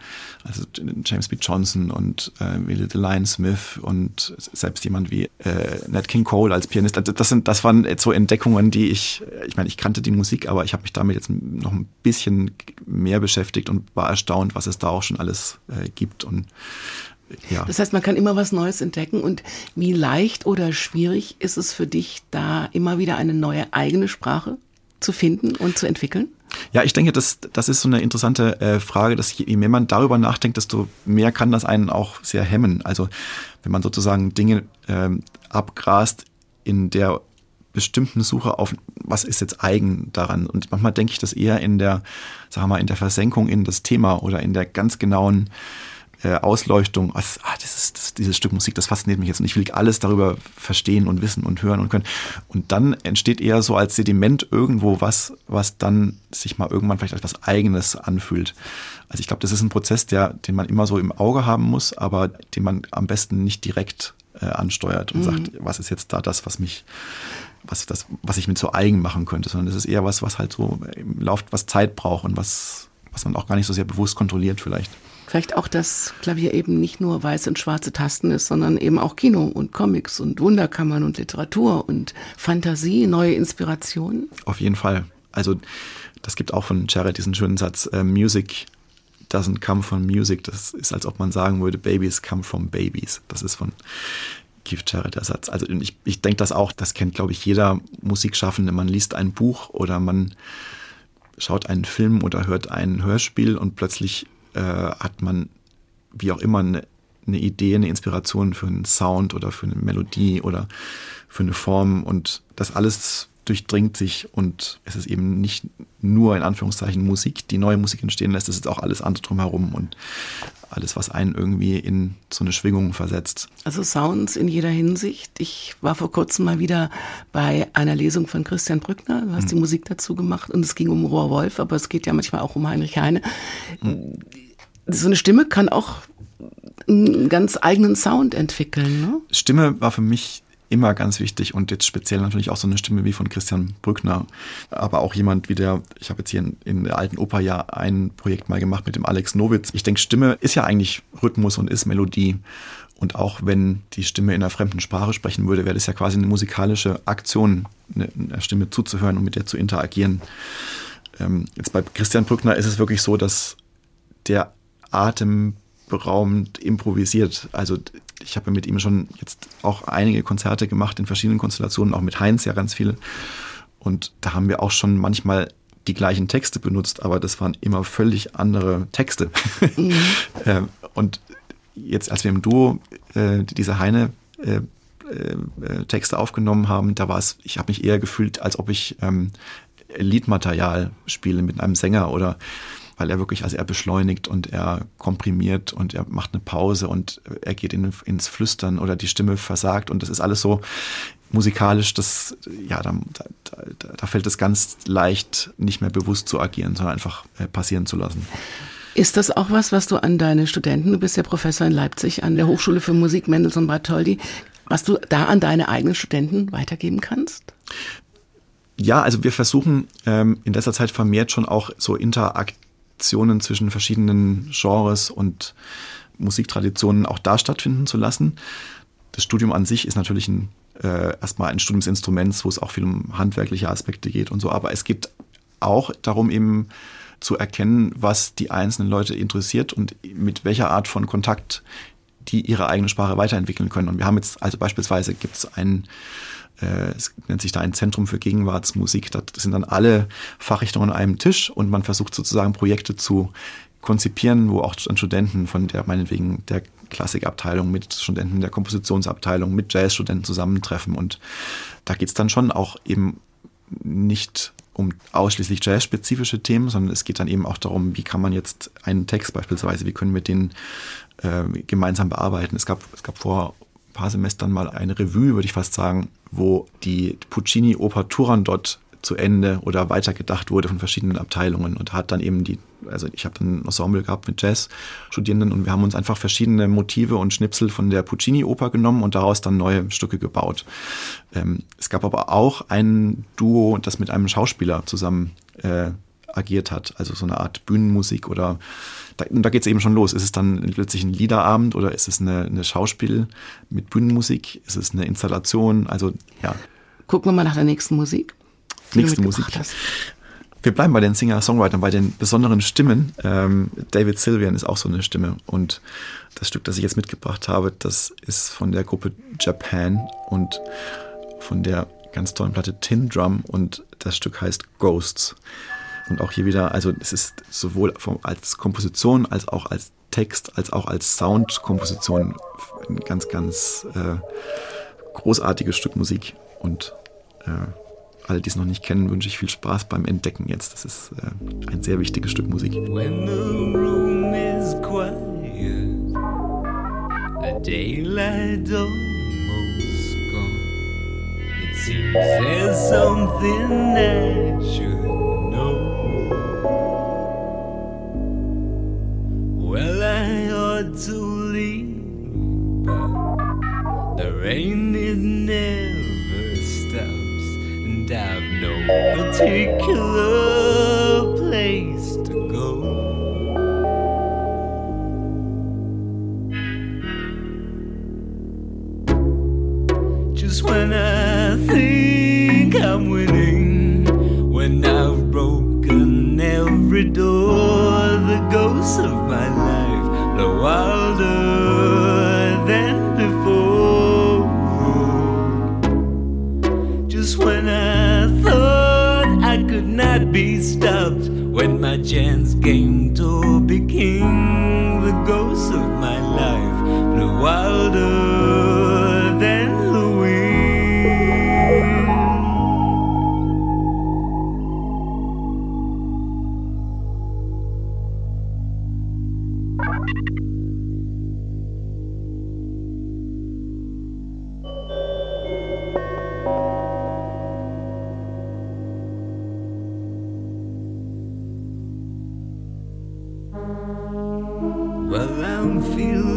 also James B. Johnson und äh, Willie Lion Smith und selbst jemand wie äh, Nat King Cole als Pianist. Also das sind, das waren so Entdeckungen, die ich, ich meine, ich kannte die Musik, aber ich habe mich damit jetzt noch ein bisschen mehr beschäftigt und war erstaunt, was es da auch schon alles äh, gibt und ja. Das heißt, man kann immer was Neues entdecken. Und wie leicht oder schwierig ist es für dich, da immer wieder eine neue eigene Sprache zu finden und zu entwickeln? Ja, ich denke, das, das ist so eine interessante äh, Frage, dass je mehr man darüber nachdenkt, desto mehr kann das einen auch sehr hemmen. Also wenn man sozusagen Dinge ähm, abgrast in der bestimmten Suche auf, was ist jetzt eigen daran? Und manchmal denke ich das eher in der, sagen wir mal, in der Versenkung in das Thema oder in der ganz genauen äh, Ausleuchtung, was, ah, das ist, das, dieses Stück Musik, das fasziniert mich jetzt und ich will alles darüber verstehen und wissen und hören und können. Und dann entsteht eher so als Sediment irgendwo was, was dann sich mal irgendwann vielleicht als was Eigenes anfühlt. Also ich glaube, das ist ein Prozess, der, den man immer so im Auge haben muss, aber den man am besten nicht direkt äh, ansteuert und mhm. sagt, was ist jetzt da das, was mich was, das, was ich mir zu eigen machen könnte, sondern das ist eher was, was halt so im Lauf, was Zeit braucht und was, was man auch gar nicht so sehr bewusst kontrolliert vielleicht. Vielleicht auch, dass Klavier eben nicht nur weiße und schwarze Tasten ist, sondern eben auch Kino und Comics und Wunderkammern und Literatur und Fantasie, neue Inspirationen. Auf jeden Fall. Also das gibt auch von Jared diesen schönen Satz, äh, Music doesn't come from music. Das ist, als ob man sagen würde, Babies come from babies. Das ist von Keith Jarrett der Satz. Also ich, ich denke das auch, das kennt, glaube ich, jeder Musikschaffende. Man liest ein Buch oder man schaut einen Film oder hört ein Hörspiel und plötzlich äh, hat man, wie auch immer, eine, eine Idee, eine Inspiration für einen Sound oder für eine Melodie oder für eine Form und das alles durchdringt sich und es ist eben nicht nur in Anführungszeichen Musik, die neue Musik entstehen lässt, es ist auch alles andere drumherum und alles, was einen irgendwie in so eine Schwingung versetzt. Also Sounds in jeder Hinsicht. Ich war vor kurzem mal wieder bei einer Lesung von Christian Brückner, du hast mhm. die Musik dazu gemacht und es ging um Rohr Wolf, aber es geht ja manchmal auch um Heinrich Heine. Mhm. So eine Stimme kann auch einen ganz eigenen Sound entwickeln. Ne? Stimme war für mich immer ganz wichtig und jetzt speziell natürlich auch so eine Stimme wie von Christian Brückner, aber auch jemand wie der, ich habe jetzt hier in, in, der alten Oper ja ein Projekt mal gemacht mit dem Alex Nowitz. Ich denke, Stimme ist ja eigentlich Rhythmus und ist Melodie. Und auch wenn die Stimme in einer fremden Sprache sprechen würde, wäre das ja quasi eine musikalische Aktion, einer Stimme zuzuhören und mit der zu interagieren. Ähm, jetzt bei Christian Brückner ist es wirklich so, dass der atemberaubend improvisiert. Also ich habe mit ihm schon jetzt auch einige Konzerte gemacht in verschiedenen Konstellationen, auch mit Heinz ja ganz viele. Und da haben wir auch schon manchmal die gleichen Texte benutzt, aber das waren immer völlig andere Texte. Mhm. Ähm, und jetzt, als wir im Duo äh, diese Heine äh, äh, Texte aufgenommen haben, da war es, ich habe mich eher gefühlt, als ob ich ähm, Liedmaterial spiele mit einem Sänger oder weil er wirklich, also er beschleunigt und er komprimiert und er macht eine Pause und er geht in, ins Flüstern oder die Stimme versagt und das ist alles so musikalisch, das, ja, da, da, da fällt es ganz leicht, nicht mehr bewusst zu agieren, sondern einfach äh, passieren zu lassen. Ist das auch was, was du an deine Studenten, du bist ja Professor in Leipzig an der Hochschule für Musik Mendelssohn Bartholdy, was du da an deine eigenen Studenten weitergeben kannst? Ja, also wir versuchen ähm, in letzter Zeit vermehrt schon auch so interaktiv Interaktionen zwischen verschiedenen Genres und Musiktraditionen auch da stattfinden zu lassen. Das Studium an sich ist natürlich ein, äh, erstmal ein Studiumsinstrument, wo es auch viel um handwerkliche Aspekte geht und so, aber es geht auch darum eben zu erkennen, was die einzelnen Leute interessiert und mit welcher Art von Kontakt die ihre eigene Sprache weiterentwickeln können. Und wir haben jetzt, also beispielsweise gibt es einen äh, es nennt sich da ein Zentrum für Gegenwartsmusik. Das sind dann alle Fachrichtungen an einem Tisch und man versucht sozusagen Projekte zu konzipieren, wo auch Studenten von der meinetwegen der Klassikabteilung mit Studenten der Kompositionsabteilung mit Jazzstudenten zusammentreffen und da geht es dann schon auch eben nicht um ausschließlich jazzspezifische Themen, sondern es geht dann eben auch darum, wie kann man jetzt einen Text beispielsweise, wie können wir den äh, gemeinsam bearbeiten. Es gab, es gab vor ein paar Semestern mal eine Revue, würde ich fast sagen, wo die Puccini-Oper Turandot zu Ende oder weitergedacht wurde von verschiedenen Abteilungen und hat dann eben die, also ich habe dann ein Ensemble gehabt mit Jazz-Studierenden und wir haben uns einfach verschiedene Motive und Schnipsel von der Puccini-Oper genommen und daraus dann neue Stücke gebaut. Ähm, es gab aber auch ein Duo, das mit einem Schauspieler zusammen äh, agiert hat, also so eine Art Bühnenmusik oder da, da geht es eben schon los. Ist es dann plötzlich ein Liederabend oder ist es eine, eine Schauspiel mit Bühnenmusik? Ist es eine Installation? Also ja. Gucken wir mal nach der nächsten Musik. Nächste Musik. Hast. Wir bleiben bei den Singer-Songwritern, bei den besonderen Stimmen. Ähm, David Sylvian ist auch so eine Stimme. Und das Stück, das ich jetzt mitgebracht habe, das ist von der Gruppe Japan und von der ganz tollen Platte Tin Drum und das Stück heißt Ghosts. Und auch hier wieder, also es ist sowohl als Komposition als auch als Text, als auch als Soundkomposition ein ganz, ganz äh, großartiges Stück Musik. Und äh, alle, die es noch nicht kennen, wünsche ich viel Spaß beim Entdecken jetzt. Das ist äh, ein sehr wichtiges Stück Musik. When the room is quiet, the daylight almost gone. It seems there's something I should know. to leave, but the rain particular place to go. Just when I think I'm winning, when I've broken every door, the ghosts of my life, the wilder. When my chance came to be king, the ghosts of my life blew wilder Well,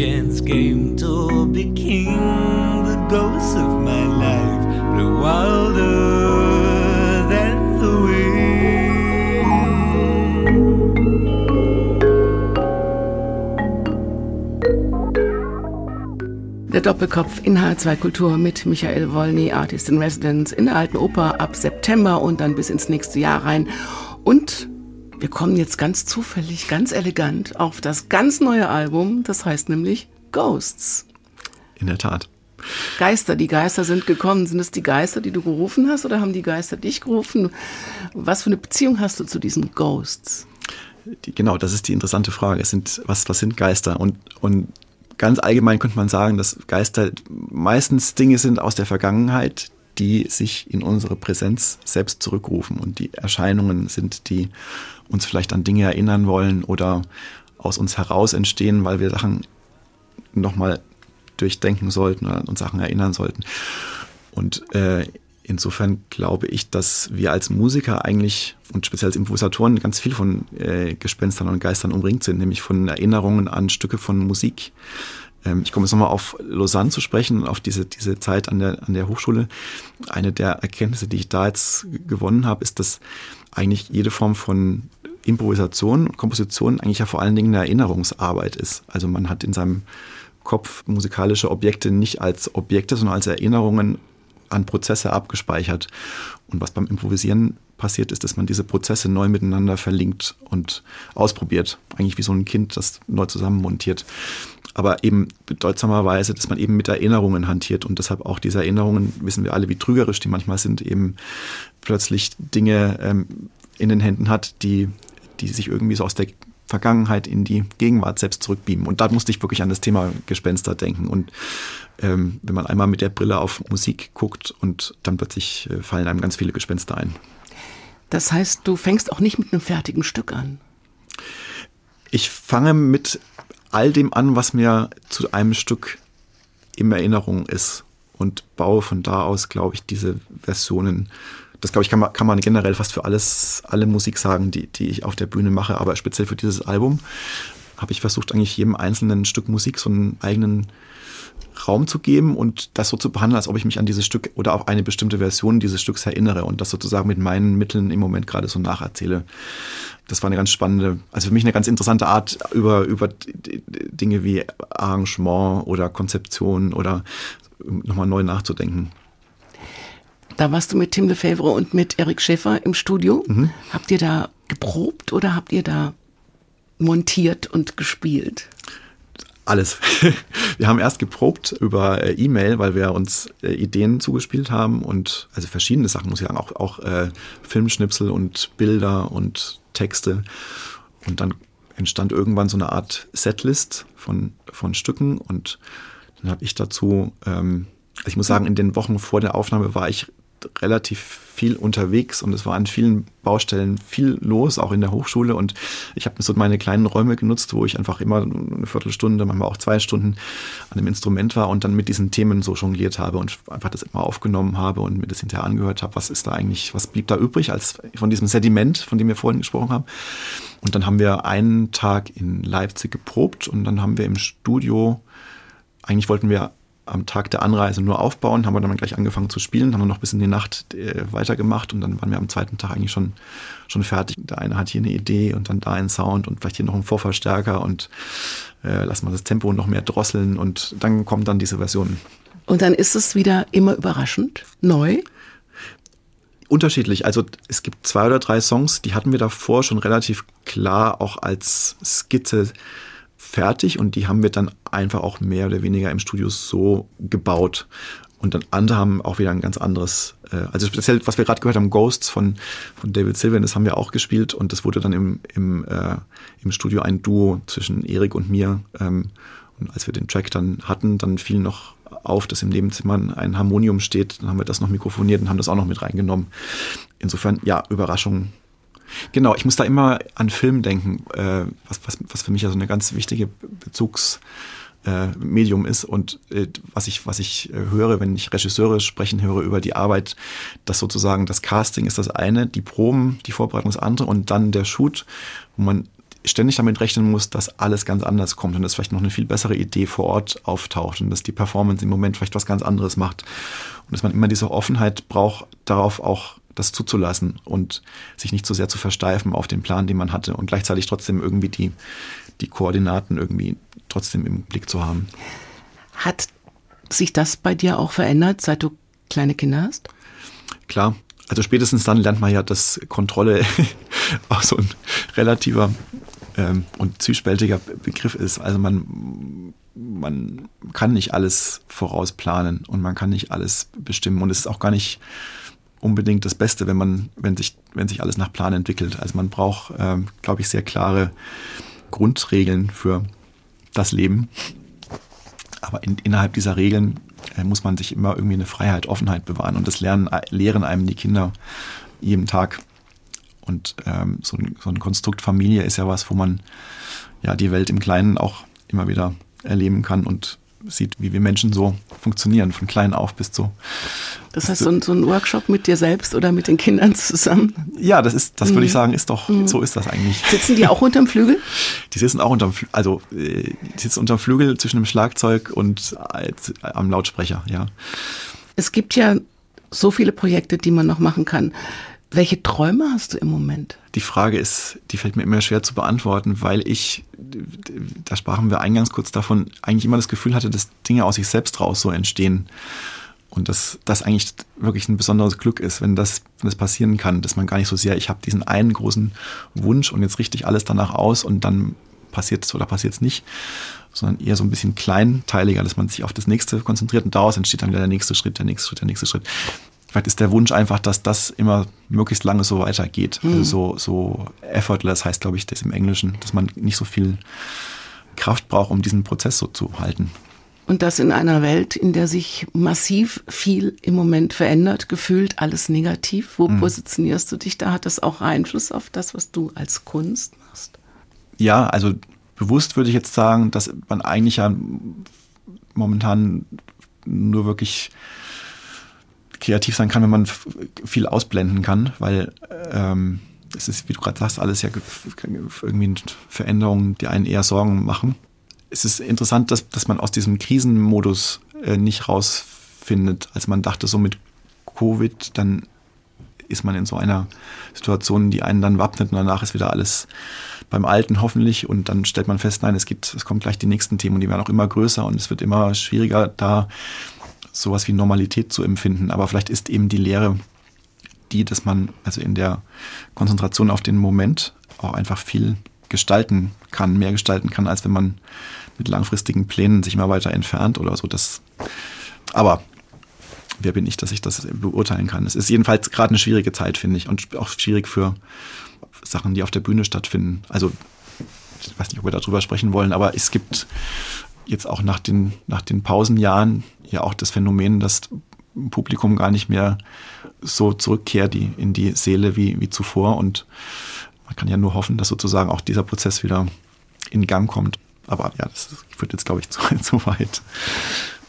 chance came to be king, the ghosts of my life blew wilder than the wind. Der Doppelkopf in H2 Kultur mit Michael Wolny, Artist in Residence in der Alten Oper ab September und dann bis ins nächste Jahr rein. Und wir kommen jetzt ganz zufällig, ganz elegant auf das ganz neue Album, das heißt nämlich Ghosts. In der Tat. Geister, die Geister sind gekommen. Sind es die Geister, die du gerufen hast oder haben die Geister dich gerufen? Was für eine Beziehung hast du zu diesen Ghosts? Die, genau, das ist die interessante Frage. Es sind, was, was sind Geister? Und, und ganz allgemein könnte man sagen, dass Geister meistens Dinge sind aus der Vergangenheit, die sich in unsere Präsenz selbst zurückrufen und die Erscheinungen sind, die uns vielleicht an Dinge erinnern wollen oder aus uns heraus entstehen, weil wir Sachen nochmal durchdenken sollten oder uns Sachen erinnern sollten. Und äh, insofern glaube ich, dass wir als Musiker eigentlich und speziell als Improvisatoren ganz viel von äh, Gespenstern und Geistern umringt sind, nämlich von Erinnerungen an Stücke von Musik. Ähm, ich komme jetzt nochmal auf Lausanne zu sprechen, auf diese, diese Zeit an der, an der Hochschule. Eine der Erkenntnisse, die ich da jetzt gewonnen habe, ist, dass eigentlich jede Form von Improvisation und Komposition eigentlich ja vor allen Dingen eine Erinnerungsarbeit ist. Also man hat in seinem Kopf musikalische Objekte nicht als Objekte, sondern als Erinnerungen an Prozesse abgespeichert. Und was beim Improvisieren passiert ist, dass man diese Prozesse neu miteinander verlinkt und ausprobiert. Eigentlich wie so ein Kind, das neu zusammenmontiert. Aber eben bedeutsamerweise, dass man eben mit Erinnerungen hantiert und deshalb auch diese Erinnerungen, wissen wir alle, wie trügerisch die manchmal sind, eben plötzlich Dinge ähm, in den Händen hat, die, die sich irgendwie so aus der Vergangenheit in die Gegenwart selbst zurückbeamen. Und da musste ich wirklich an das Thema Gespenster denken. Und ähm, wenn man einmal mit der Brille auf Musik guckt und dann plötzlich äh, fallen einem ganz viele Gespenster ein. Das heißt, du fängst auch nicht mit einem fertigen Stück an. Ich fange mit all dem an, was mir zu einem Stück in Erinnerung ist und baue von da aus, glaube ich, diese Versionen. Das glaube ich, kann man, kann man generell fast für alles, alle Musik sagen, die, die ich auf der Bühne mache, aber speziell für dieses Album habe ich versucht, eigentlich jedem einzelnen Stück Musik so einen eigenen Raum zu geben und das so zu behandeln, als ob ich mich an dieses Stück oder auch eine bestimmte Version dieses Stücks erinnere und das sozusagen mit meinen Mitteln im Moment gerade so nacherzähle. Das war eine ganz spannende, also für mich eine ganz interessante Art, über, über Dinge wie Arrangement oder Konzeption oder nochmal neu nachzudenken. Da warst du mit Tim Lefebvre und mit Eric Schäfer im Studio. Mhm. Habt ihr da geprobt oder habt ihr da montiert und gespielt? Alles. Wir haben erst geprobt über äh, E-Mail, weil wir uns äh, Ideen zugespielt haben und also verschiedene Sachen, muss ich sagen, auch, auch äh, Filmschnipsel und Bilder und Texte. Und dann entstand irgendwann so eine Art Setlist von, von Stücken und dann habe ich dazu, ähm, also ich muss sagen, in den Wochen vor der Aufnahme war ich relativ viel unterwegs und es war an vielen Baustellen viel los, auch in der Hochschule. Und ich habe so meine kleinen Räume genutzt, wo ich einfach immer eine Viertelstunde, manchmal auch zwei Stunden an dem Instrument war und dann mit diesen Themen so jongliert habe und einfach das immer aufgenommen habe und mir das hinterher angehört habe, was ist da eigentlich, was blieb da übrig als von diesem Sediment, von dem wir vorhin gesprochen haben. Und dann haben wir einen Tag in Leipzig geprobt und dann haben wir im Studio, eigentlich wollten wir am Tag der Anreise nur aufbauen, haben wir dann gleich angefangen zu spielen, haben wir noch bis in die Nacht äh, weitergemacht und dann waren wir am zweiten Tag eigentlich schon, schon fertig. Der eine hat hier eine Idee und dann da ein Sound und vielleicht hier noch ein Vorverstärker und äh, lassen wir das Tempo noch mehr drosseln und dann kommt dann diese Version. Und dann ist es wieder immer überraschend, neu. Unterschiedlich. Also es gibt zwei oder drei Songs, die hatten wir davor schon relativ klar auch als Skizze fertig und die haben wir dann einfach auch mehr oder weniger im Studio so gebaut. Und dann andere haben auch wieder ein ganz anderes, äh, also speziell, was wir gerade gehört haben, Ghosts von, von David Sylvian, das haben wir auch gespielt und das wurde dann im, im, äh, im Studio ein Duo zwischen Erik und mir. Ähm, und als wir den Track dann hatten, dann fiel noch auf, dass im Nebenzimmer ein Harmonium steht. Dann haben wir das noch mikrofoniert und haben das auch noch mit reingenommen. Insofern, ja, Überraschung Genau, ich muss da immer an Film denken, äh, was, was, was für mich ja so eine ganz wichtige Bezugsmedium äh, ist. Und äh, was ich, was ich äh, höre, wenn ich Regisseure sprechen höre über die Arbeit, dass sozusagen das Casting ist das eine, die Proben, die Vorbereitung das andere und dann der Shoot, wo man ständig damit rechnen muss, dass alles ganz anders kommt und dass vielleicht noch eine viel bessere Idee vor Ort auftaucht und dass die Performance im Moment vielleicht was ganz anderes macht. Und dass man immer diese Offenheit braucht, darauf auch das zuzulassen und sich nicht so sehr zu versteifen auf den Plan, den man hatte und gleichzeitig trotzdem irgendwie die, die Koordinaten irgendwie trotzdem im Blick zu haben. Hat sich das bei dir auch verändert, seit du kleine Kinder hast? Klar. Also spätestens dann lernt man ja, dass Kontrolle auch so ein relativer ähm, und zwiespältiger Begriff ist. Also man, man kann nicht alles vorausplanen und man kann nicht alles bestimmen und es ist auch gar nicht unbedingt das Beste, wenn man, wenn sich, wenn sich alles nach Plan entwickelt. Also man braucht, ähm, glaube ich, sehr klare Grundregeln für das Leben. Aber in, innerhalb dieser Regeln äh, muss man sich immer irgendwie eine Freiheit, Offenheit bewahren. Und das lernen, äh, lehren einem die Kinder jeden Tag. Und ähm, so, ein, so ein Konstrukt Familie ist ja was, wo man ja die Welt im Kleinen auch immer wieder erleben kann und sieht, wie wir Menschen so funktionieren, von klein auf bis zu. Das heißt, so ein, so ein Workshop mit dir selbst oder mit den Kindern zusammen? Ja, das ist, das würde ich mhm. sagen, ist doch, mhm. so ist das eigentlich. Sitzen die auch unterm Flügel? Die sitzen auch unterm, Flügel, also, äh, die sitzen unterm Flügel zwischen dem Schlagzeug und am Lautsprecher, ja. Es gibt ja so viele Projekte, die man noch machen kann. Welche Träume hast du im Moment? Die Frage ist, die fällt mir immer schwer zu beantworten, weil ich, da sprachen wir eingangs kurz davon, eigentlich immer das Gefühl hatte, dass Dinge aus sich selbst raus so entstehen. Und dass das eigentlich wirklich ein besonderes Glück ist, wenn das, wenn das passieren kann, dass man gar nicht so sehr, ich habe diesen einen großen Wunsch und jetzt richte ich alles danach aus und dann passiert es oder passiert es nicht, sondern eher so ein bisschen kleinteiliger, dass man sich auf das nächste konzentriert und daraus entsteht dann wieder der nächste Schritt, der nächste Schritt, der nächste Schritt. Vielleicht ist der Wunsch einfach, dass das immer möglichst lange so weitergeht. Mhm. Also so, so effortless heißt, glaube ich, das im Englischen, dass man nicht so viel Kraft braucht, um diesen Prozess so zu halten. Und das in einer Welt, in der sich massiv viel im Moment verändert, gefühlt alles negativ. Wo mhm. positionierst du dich da? Hat das auch Einfluss auf das, was du als Kunst machst? Ja, also bewusst würde ich jetzt sagen, dass man eigentlich ja momentan nur wirklich kreativ sein kann, wenn man viel ausblenden kann, weil ähm, es ist, wie du gerade sagst, alles ja irgendwie Veränderungen, die einen eher Sorgen machen. Es ist interessant, dass, dass man aus diesem Krisenmodus äh, nicht rausfindet, als man dachte, so mit Covid, dann ist man in so einer Situation, die einen dann wappnet und danach ist wieder alles beim Alten hoffentlich und dann stellt man fest, nein, es gibt, es kommt gleich die nächsten Themen und die werden auch immer größer und es wird immer schwieriger, da sowas wie Normalität zu empfinden. Aber vielleicht ist eben die Lehre die, dass man also in der Konzentration auf den Moment auch einfach viel gestalten kann, mehr gestalten kann, als wenn man mit langfristigen Plänen sich immer weiter entfernt oder so. Das, aber wer bin ich, dass ich das beurteilen kann? Es ist jedenfalls gerade eine schwierige Zeit, finde ich, und auch schwierig für Sachen, die auf der Bühne stattfinden. Also ich weiß nicht, ob wir darüber sprechen wollen, aber es gibt jetzt auch nach den, nach den Pausenjahren ja auch das Phänomen, dass Publikum gar nicht mehr so zurückkehrt die, in die Seele wie, wie zuvor. Und man kann ja nur hoffen, dass sozusagen auch dieser Prozess wieder in Gang kommt. Aber ja, das führt jetzt, glaube ich, zu, zu weit.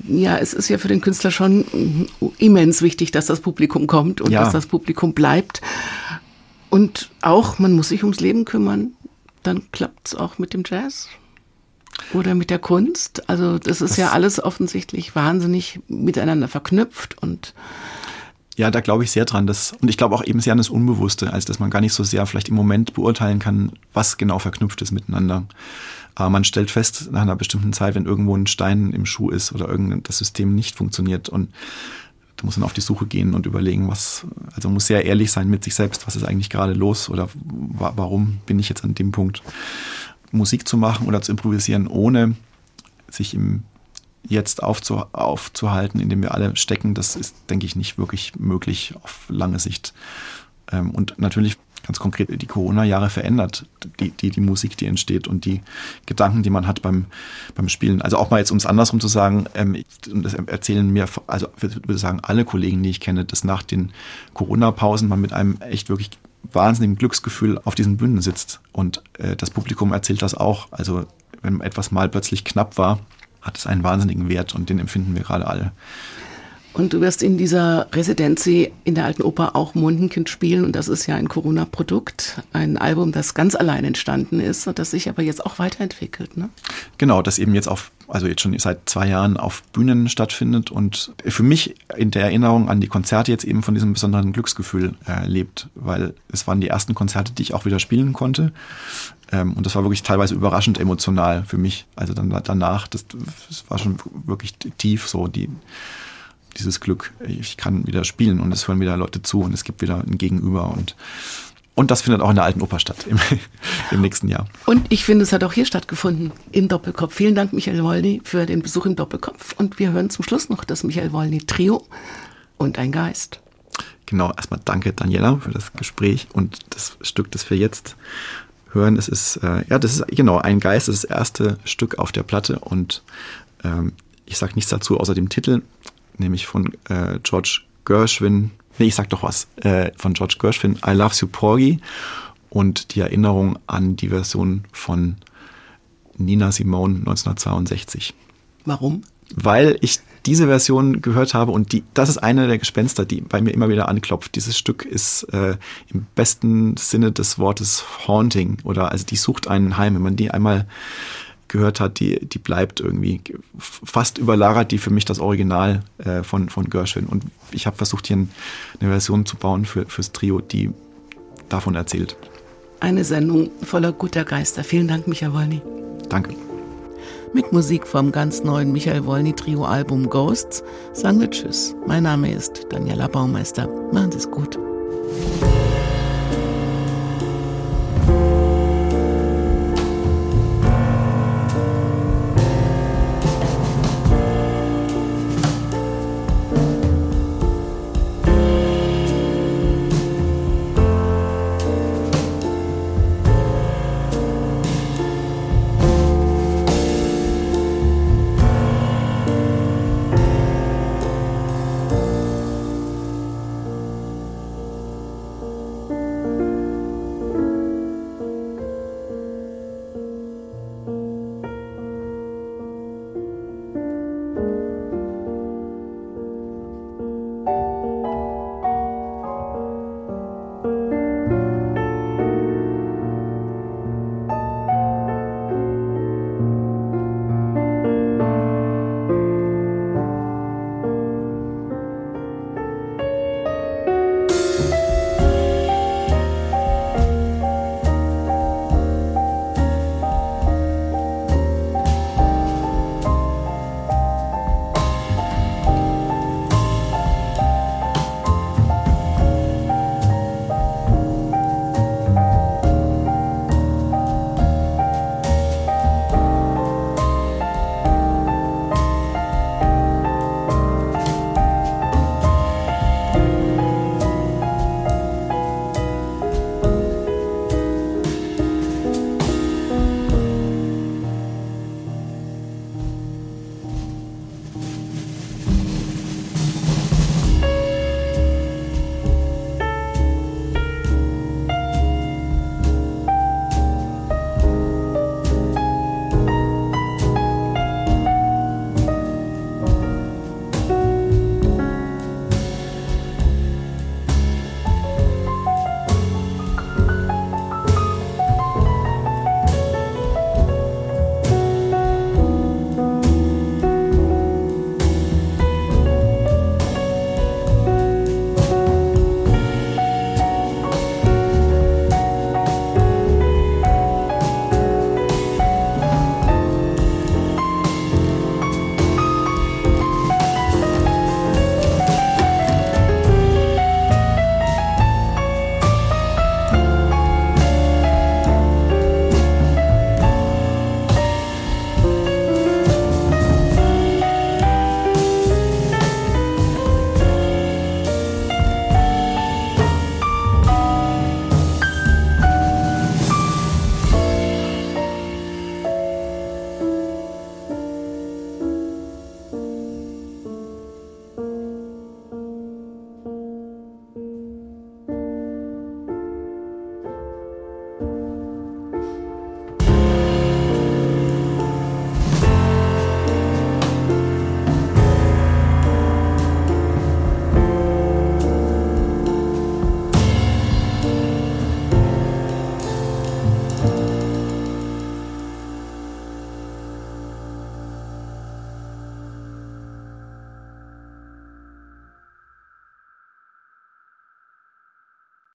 Ja, es ist ja für den Künstler schon immens wichtig, dass das Publikum kommt und ja. dass das Publikum bleibt. Und auch, man muss sich ums Leben kümmern. Dann klappt es auch mit dem Jazz. Oder mit der Kunst. Also das ist das ja alles offensichtlich wahnsinnig miteinander verknüpft und ja, da glaube ich sehr dran. Dass, und ich glaube auch eben sehr an das Unbewusste, als dass man gar nicht so sehr vielleicht im Moment beurteilen kann, was genau verknüpft ist miteinander. Aber man stellt fest nach einer bestimmten Zeit, wenn irgendwo ein Stein im Schuh ist oder irgendein das System nicht funktioniert und da muss man auf die Suche gehen und überlegen, was, also man muss sehr ehrlich sein mit sich selbst, was ist eigentlich gerade los oder warum bin ich jetzt an dem Punkt. Musik zu machen oder zu improvisieren, ohne sich im Jetzt aufzu, aufzuhalten, indem wir alle stecken, das ist, denke ich, nicht wirklich möglich auf lange Sicht. Ähm, und natürlich ganz konkret die Corona-Jahre verändert, die, die, die Musik, die entsteht und die Gedanken, die man hat beim, beim Spielen. Also auch mal jetzt, um es andersrum zu sagen, ähm, das erzählen mir, also würde sagen, alle Kollegen, die ich kenne, dass nach den Corona-Pausen man mit einem echt wirklich wahnsinnigen Glücksgefühl auf diesen Bühnen sitzt. Und äh, das Publikum erzählt das auch. Also wenn etwas mal plötzlich knapp war, hat es einen wahnsinnigen Wert und den empfinden wir gerade alle. Und du wirst in dieser Residency in der Alten Oper auch Mundenkind spielen. Und das ist ja ein Corona-Produkt, ein Album, das ganz allein entstanden ist und das sich aber jetzt auch weiterentwickelt. Ne? Genau, das eben jetzt auf, also jetzt schon seit zwei Jahren auf Bühnen stattfindet und für mich in der Erinnerung an die Konzerte jetzt eben von diesem besonderen Glücksgefühl äh, lebt, weil es waren die ersten Konzerte, die ich auch wieder spielen konnte. Ähm, und das war wirklich teilweise überraschend emotional für mich. Also dann danach, das, das war schon wirklich tief so, die dieses Glück, ich kann wieder spielen und es hören wieder Leute zu und es gibt wieder ein Gegenüber und und das findet auch in der Alten Oper statt im, im nächsten Jahr. Und ich finde, es hat auch hier stattgefunden, im Doppelkopf. Vielen Dank, Michael Wolny, für den Besuch im Doppelkopf. Und wir hören zum Schluss noch das Michael Wolny Trio und ein Geist. Genau, erstmal danke, Daniela, für das Gespräch und das Stück, das wir jetzt hören. Es ist, äh, ja, das ist genau ein Geist, das ist das erste Stück auf der Platte und ähm, ich sage nichts dazu außer dem Titel nämlich von äh, George Gershwin. Nee, ich sag doch was. Äh, von George Gershwin, I Love You Porgy. Und die Erinnerung an die Version von Nina Simone 1962. Warum? Weil ich diese Version gehört habe und die, das ist eine der Gespenster, die bei mir immer wieder anklopft. Dieses Stück ist äh, im besten Sinne des Wortes haunting oder also die sucht einen heim. Wenn man die einmal gehört hat, die, die bleibt irgendwie fast überlagert die für mich das Original äh, von, von Gershwin. Und ich habe versucht, hier eine Version zu bauen für, fürs Trio, die davon erzählt. Eine Sendung voller guter Geister. Vielen Dank, Michael Wolny. Danke. Mit Musik vom ganz neuen Michael Wolny Trio Album Ghosts sagen wir Tschüss. Mein Name ist Daniela Baumeister. Machen Sie es gut.